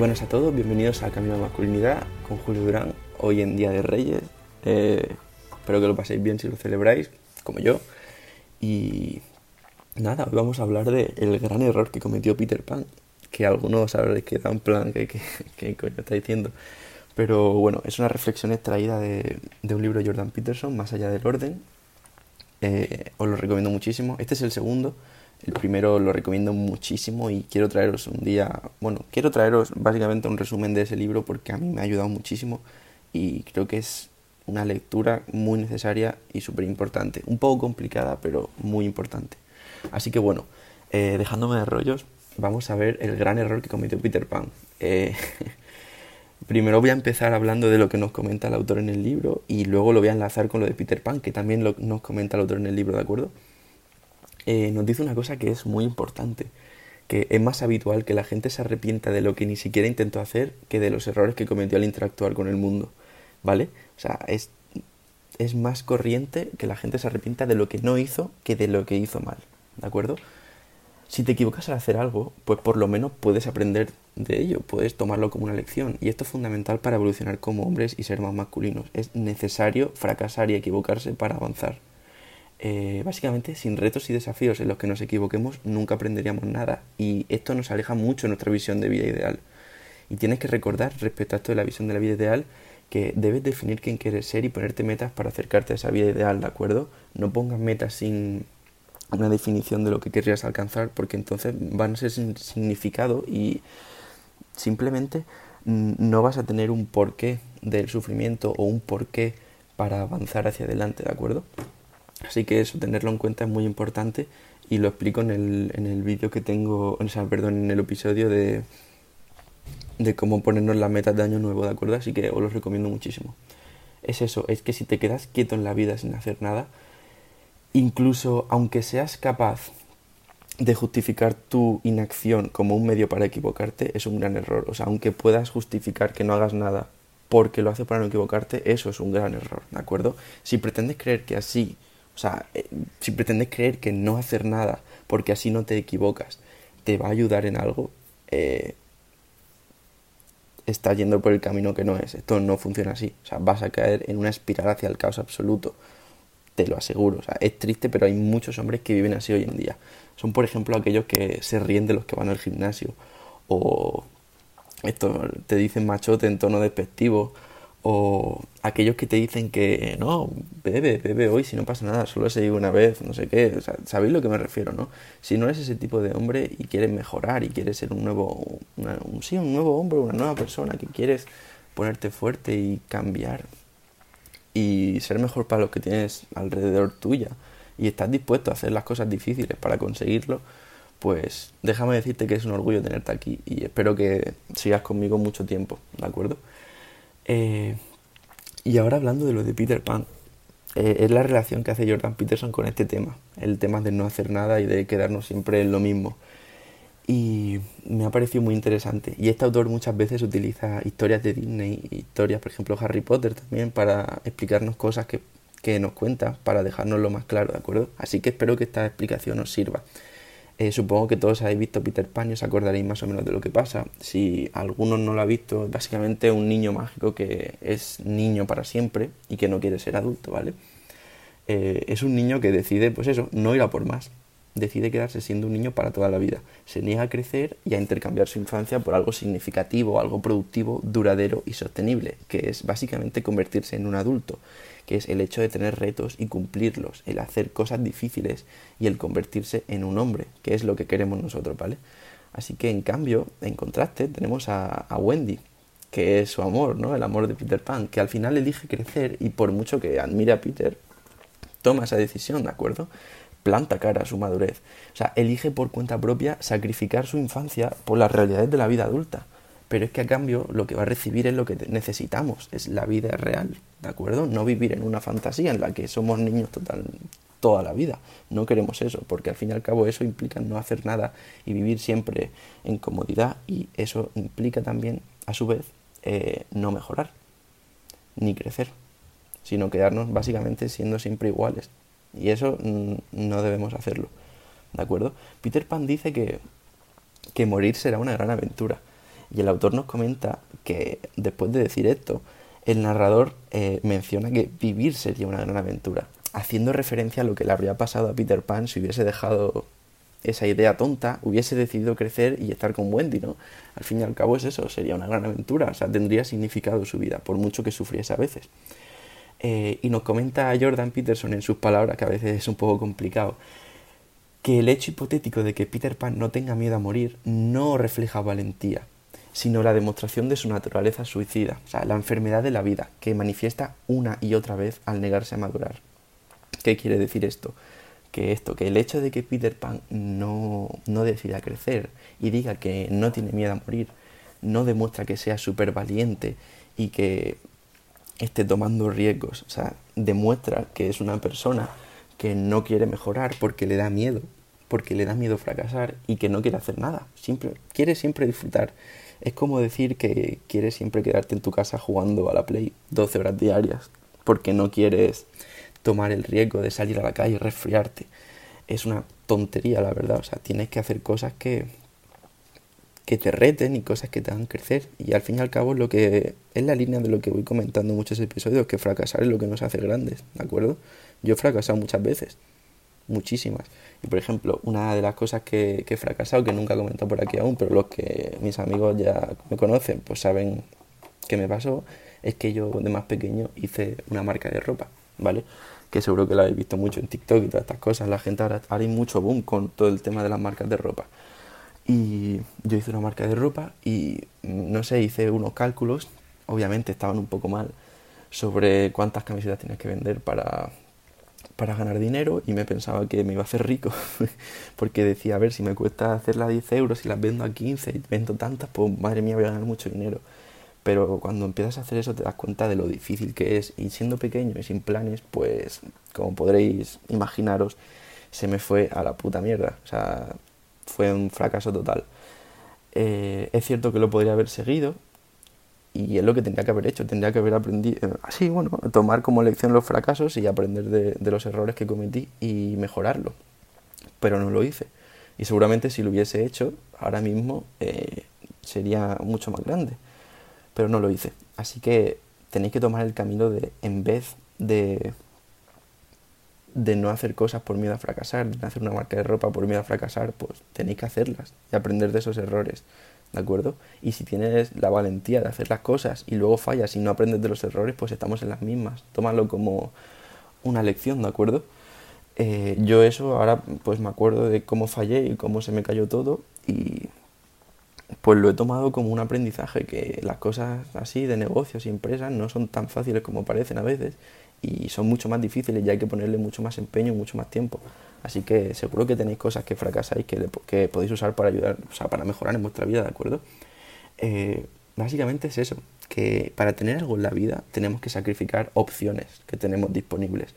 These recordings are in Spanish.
Buenas a todos, bienvenidos a Camino a Masculinidad con Julio Durán, hoy en Día de Reyes. Eh, espero que lo paséis bien si lo celebráis, como yo. Y nada, hoy vamos a hablar del el gran error que cometió Peter Pan, que algunos sabréis que en plan, que, que, coño está diciendo. Pero bueno, es una reflexión extraída de, de un libro de Jordan Peterson, Más allá del orden. Eh, os lo recomiendo muchísimo. Este es el segundo. El primero lo recomiendo muchísimo y quiero traeros un día, bueno, quiero traeros básicamente un resumen de ese libro porque a mí me ha ayudado muchísimo y creo que es una lectura muy necesaria y súper importante. Un poco complicada, pero muy importante. Así que bueno, eh, dejándome de rollos, vamos a ver el gran error que cometió Peter Pan. Eh, primero voy a empezar hablando de lo que nos comenta el autor en el libro y luego lo voy a enlazar con lo de Peter Pan, que también nos comenta el autor en el libro, ¿de acuerdo? Eh, nos dice una cosa que es muy importante, que es más habitual que la gente se arrepienta de lo que ni siquiera intentó hacer que de los errores que cometió al interactuar con el mundo, ¿vale? O sea, es, es más corriente que la gente se arrepienta de lo que no hizo que de lo que hizo mal, ¿de acuerdo? Si te equivocas al hacer algo, pues por lo menos puedes aprender de ello, puedes tomarlo como una lección. Y esto es fundamental para evolucionar como hombres y ser más masculinos. Es necesario fracasar y equivocarse para avanzar. Eh, básicamente sin retos y desafíos en los que nos equivoquemos nunca aprenderíamos nada y esto nos aleja mucho de nuestra visión de vida ideal. Y tienes que recordar respecto a esto de la visión de la vida ideal que debes definir quién quieres ser y ponerte metas para acercarte a esa vida ideal, ¿de acuerdo? No pongas metas sin una definición de lo que querrías alcanzar porque entonces van a ser sin significado y simplemente no vas a tener un porqué del sufrimiento o un porqué para avanzar hacia adelante, ¿de acuerdo? Así que eso, tenerlo en cuenta es muy importante y lo explico en el, en el vídeo que tengo, o sea, perdón, en el episodio de, de cómo ponernos las metas de año nuevo, ¿de acuerdo? Así que os lo recomiendo muchísimo. Es eso, es que si te quedas quieto en la vida sin hacer nada, incluso aunque seas capaz de justificar tu inacción como un medio para equivocarte, es un gran error. O sea, aunque puedas justificar que no hagas nada porque lo haces para no equivocarte, eso es un gran error, ¿de acuerdo? Si pretendes creer que así o sea, eh, si pretendes creer que no hacer nada porque así no te equivocas te va a ayudar en algo, eh, estás yendo por el camino que no es. Esto no funciona así. O sea, vas a caer en una espiral hacia el caos absoluto. Te lo aseguro. O sea, es triste, pero hay muchos hombres que viven así hoy en día. Son, por ejemplo, aquellos que se ríen de los que van al gimnasio. O esto te dicen machote en tono despectivo o aquellos que te dicen que no, bebe, bebe hoy si no pasa nada, solo se ido una vez, no sé qué, o sea, sabéis lo que me refiero, ¿no? Si no eres ese tipo de hombre y quieres mejorar y quieres ser un nuevo, un, sí, un nuevo hombre, una nueva persona, que quieres ponerte fuerte y cambiar y ser mejor para los que tienes alrededor tuya y estás dispuesto a hacer las cosas difíciles para conseguirlo, pues déjame decirte que es un orgullo tenerte aquí y espero que sigas conmigo mucho tiempo, ¿de acuerdo? Eh, y ahora hablando de lo de Peter Pan, eh, es la relación que hace Jordan Peterson con este tema, el tema de no hacer nada y de quedarnos siempre en lo mismo. Y me ha parecido muy interesante. Y este autor muchas veces utiliza historias de Disney, historias, por ejemplo, Harry Potter también, para explicarnos cosas que, nos cuenta, para lo más claro, ¿de acuerdo? Así que espero que esta explicación os sirva. Eh, supongo que todos habéis visto Peter Pan y os acordaréis más o menos de lo que pasa. Si alguno no lo ha visto, es básicamente un niño mágico que es niño para siempre y que no quiere ser adulto, ¿vale? Eh, es un niño que decide, pues eso, no ir a por más. Decide quedarse siendo un niño para toda la vida. Se niega a crecer y a intercambiar su infancia por algo significativo, algo productivo, duradero y sostenible, que es básicamente convertirse en un adulto que es el hecho de tener retos y cumplirlos, el hacer cosas difíciles y el convertirse en un hombre, que es lo que queremos nosotros, ¿vale? Así que en cambio, en contraste, tenemos a, Wendy, que es su amor, ¿no? El amor de Peter Pan, que al final elige crecer y por mucho que admire a Peter, toma esa decisión, ¿de acuerdo? Planta cara a su madurez. O sea, elige por cuenta propia sacrificar su infancia por las realidades de la vida adulta pero es que a cambio lo que va a recibir es lo que necesitamos, es la vida real, ¿de acuerdo? No vivir en una fantasía en la que somos niños total, toda la vida. No queremos eso, porque al fin y al cabo eso implica no hacer nada y vivir siempre en comodidad y eso implica también, a su vez, eh, no mejorar ni crecer, sino quedarnos básicamente siendo siempre iguales. Y eso mm, no debemos hacerlo, ¿de acuerdo? Peter Pan dice que, que morir será una gran aventura Y el autor nos comenta que después de decir esto, el narrador eh, menciona que vivir sería una gran aventura, haciendo referencia a lo que le habría pasado a Peter Pan si hubiese dejado esa idea tonta, hubiese decidido crecer y estar con Wendy, ¿no? Al fin y al cabo es eso, sería una gran aventura, o sea, tendría significado su vida, por mucho que sufriese a veces. Eh, y nos comenta Jordan Peterson en sus palabras, que a veces es un poco complicado, que el hecho hipotético de que Peter Pan no tenga miedo a morir no refleja valentía, sino la demostración de su naturaleza suicida, o sea, la enfermedad de la vida, que manifiesta una y otra vez al negarse a madurar. ¿Qué quiere decir esto? Que esto, que el hecho de que Peter Pan no, no decida crecer y diga que no tiene miedo a morir, no demuestra que sea súper valiente y que esté tomando riesgos. O sea, demuestra que es una persona que no quiere mejorar porque le da miedo, porque le da miedo fracasar y que no quiere hacer nada. Siempre, quiere siempre disfrutar. Es como decir que quieres siempre quedarte en tu casa jugando a la Play 12 horas diarias porque no quieres tomar el riesgo de salir a la calle y resfriarte. Es una tontería, la verdad. O sea, tienes que hacer cosas que, que te reten y cosas que te hagan crecer. Y al fin y al cabo lo que es la línea de lo que voy comentando en muchos episodios, que fracasar es lo que nos hace grandes, ¿de acuerdo? Yo he fracasado muchas veces, muchísimas. Y por ejemplo, una de las cosas que, que he fracasado, que nunca he comentado por aquí aún, pero los que mis amigos ya me conocen, pues saben que me pasó, es que yo de más pequeño hice una marca de ropa, ¿vale? Que seguro que la habéis visto mucho en TikTok y todas estas cosas. La gente ahora, ahora mucho boom con todo el tema de las marcas de ropa. Y yo hice una marca de ropa y, no sé, hice unos cálculos, obviamente estaban un poco mal, sobre cuántas camisetas tienes que vender para, para ganar dinero y me pensaba que me iba a hacer rico, porque decía, a ver, si me cuesta hacerla a 10 euros y las vendo a 15 y vendo tantas, pues madre mía, voy a ganar mucho dinero. Pero cuando empiezas a hacer eso te das cuenta de lo difícil que es y siendo pequeño y sin planes, pues como podréis imaginaros, se me fue a la puta mierda. O sea, fue un fracaso total. Eh, es cierto que lo podría haber seguido y es lo que tendría que haber hecho, tendría que haber aprendido, así, bueno, tomar como lección los fracasos y aprender de, los errores que cometí y mejorarlo. Pero no lo hice. Y seguramente si lo hubiese hecho, ahora mismo eh, sería mucho más grande. Pero no lo hice. Así que tenéis que tomar el camino de, en vez de de no hacer cosas por miedo a fracasar, de hacer una marca de ropa por miedo a fracasar, pues tenéis que hacerlas y aprender de esos errores, ¿de acuerdo? Y si tienes la valentía de hacer las cosas y luego fallas y no aprendes de los errores, pues estamos en las mismas. Tómalo como una lección, ¿de acuerdo? Eh, yo eso ahora pues me acuerdo de cómo fallé y cómo se me cayó todo y pues lo he tomado como un aprendizaje que las cosas así de negocios y empresas no son tan fáciles como parecen a veces y son mucho más difíciles y hay que ponerle mucho más empeño mucho más tiempo. Así que seguro que tenéis cosas que fracasáis que, que podéis usar para ayudar, o sea, para mejorar en vuestra vida, ¿de acuerdo? Eh, básicamente es eso, que para tener algo en la vida tenemos que sacrificar opciones que tenemos disponibles.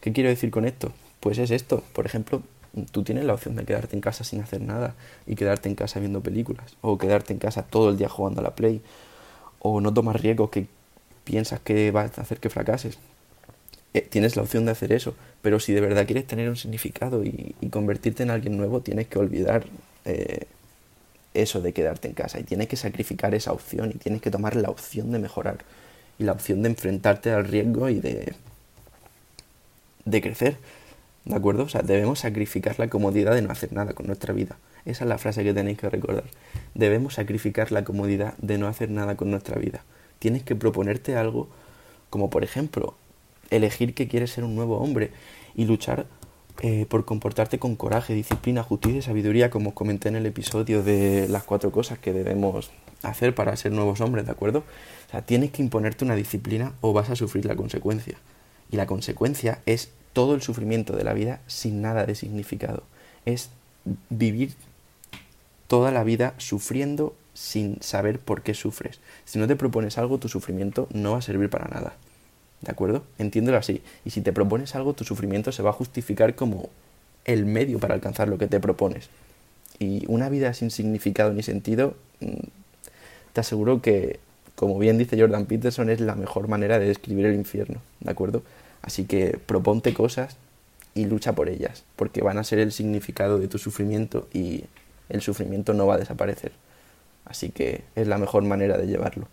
¿Qué quiero decir con esto? Pues es esto, por ejemplo, tú tienes la opción de quedarte en casa sin hacer nada y quedarte en casa viendo películas, o quedarte en casa todo el día jugando a la Play, o no tomar riesgos que piensas que va a hacer que fracases. Eh, tienes la opción de hacer eso, pero si de verdad quieres tener un significado y, convertirte en alguien nuevo, tienes que olvidar eh, eso de quedarte en casa y tienes que sacrificar esa opción y tienes que tomar la opción de mejorar y la opción de enfrentarte al riesgo y de, de crecer. ¿De acuerdo? O sea, debemos sacrificar la comodidad de no hacer nada con nuestra vida. Esa es la frase que tenéis que recordar. Debemos sacrificar la comodidad de no hacer nada con nuestra vida. Tienes que proponerte algo como por ejemplo elegir que quieres ser un nuevo hombre y luchar eh, por comportarte con coraje, disciplina, justicia y sabiduría, como comenté en el episodio de las cuatro cosas que debemos hacer para ser nuevos hombres, ¿de acuerdo? O sea, tienes que imponerte una disciplina o vas a sufrir la consecuencia. Y la consecuencia es todo el sufrimiento de la vida sin nada de significado. Es vivir toda la vida sufriendo sin saber por qué sufres. Si no te propones algo, tu sufrimiento no va a servir para nada. ¿De acuerdo? Entiéndelo así. Y si te propones algo, tu sufrimiento se va a justificar como el medio para alcanzar lo que te propones. Y una vida sin significado ni sentido, mm, te aseguro que, como bien dice Jordan Peterson, es la mejor manera de describir el infierno. ¿De acuerdo? Así que proponte cosas y lucha por ellas, porque van a ser el significado de tu sufrimiento y el sufrimiento no va a desaparecer. Así que es la mejor manera de llevarlo.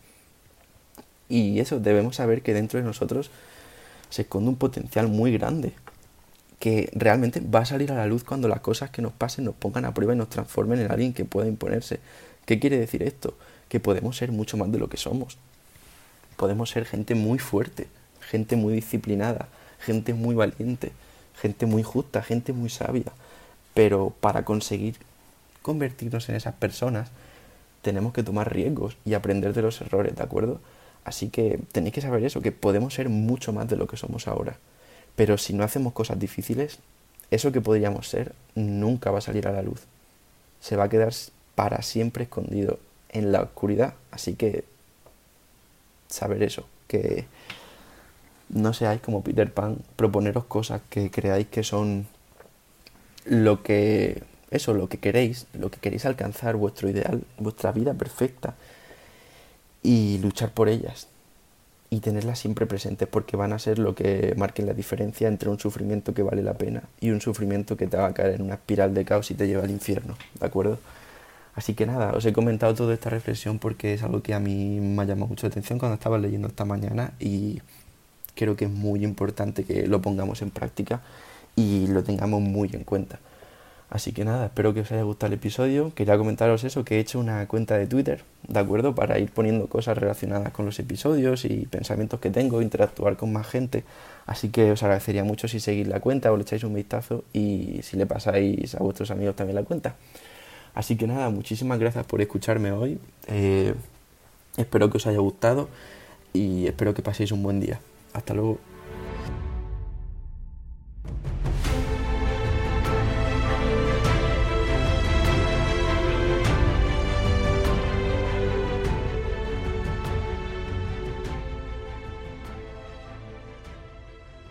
Y eso, debemos saber que dentro de nosotros se esconde un potencial muy grande, que realmente va a salir a la luz cuando las cosas que nos pasen nos pongan a prueba y nos transformen en alguien que pueda imponerse. ¿Qué quiere decir esto? Que podemos ser mucho más de lo que somos. Podemos ser gente muy fuerte, gente muy disciplinada, gente muy valiente, gente muy justa, gente muy sabia. Pero para conseguir convertirnos en esas personas, tenemos que tomar riesgos y aprender de los errores, ¿de acuerdo? Así que tenéis que saber eso, que podemos ser mucho más de lo que somos ahora. Pero si no hacemos cosas difíciles, eso que podríamos ser nunca va a salir a la luz. Se va a quedar para siempre escondido en la oscuridad. Así que saber eso, que no seáis como Peter Pan, proponeros cosas que creáis que son lo que eso, lo que queréis, lo que queréis alcanzar, vuestro ideal, vuestra vida perfecta y luchar por ellas y tenerlas siempre presentes porque van a ser lo que marquen la diferencia entre un sufrimiento que vale la pena y un sufrimiento que te va a caer en una espiral de caos y te lleva al infierno, ¿de acuerdo? Así que nada, os he comentado toda esta reflexión porque es algo que a mí me ha llamado mucho la atención cuando estaba leyendo esta mañana y creo que es muy importante que lo pongamos en práctica y lo tengamos muy en cuenta. Así que nada, espero que os haya gustado el episodio. Quería comentaros eso, que he hecho una cuenta de Twitter, ¿de acuerdo? Para ir poniendo cosas relacionadas con los episodios y pensamientos que tengo, interactuar con más gente. Así que os agradecería mucho si seguís la cuenta o le echáis un vistazo y si le pasáis a vuestros amigos también la cuenta. Así que nada, muchísimas gracias por escucharme hoy. Eh, espero que os haya gustado y espero que paséis un buen día. Hasta luego.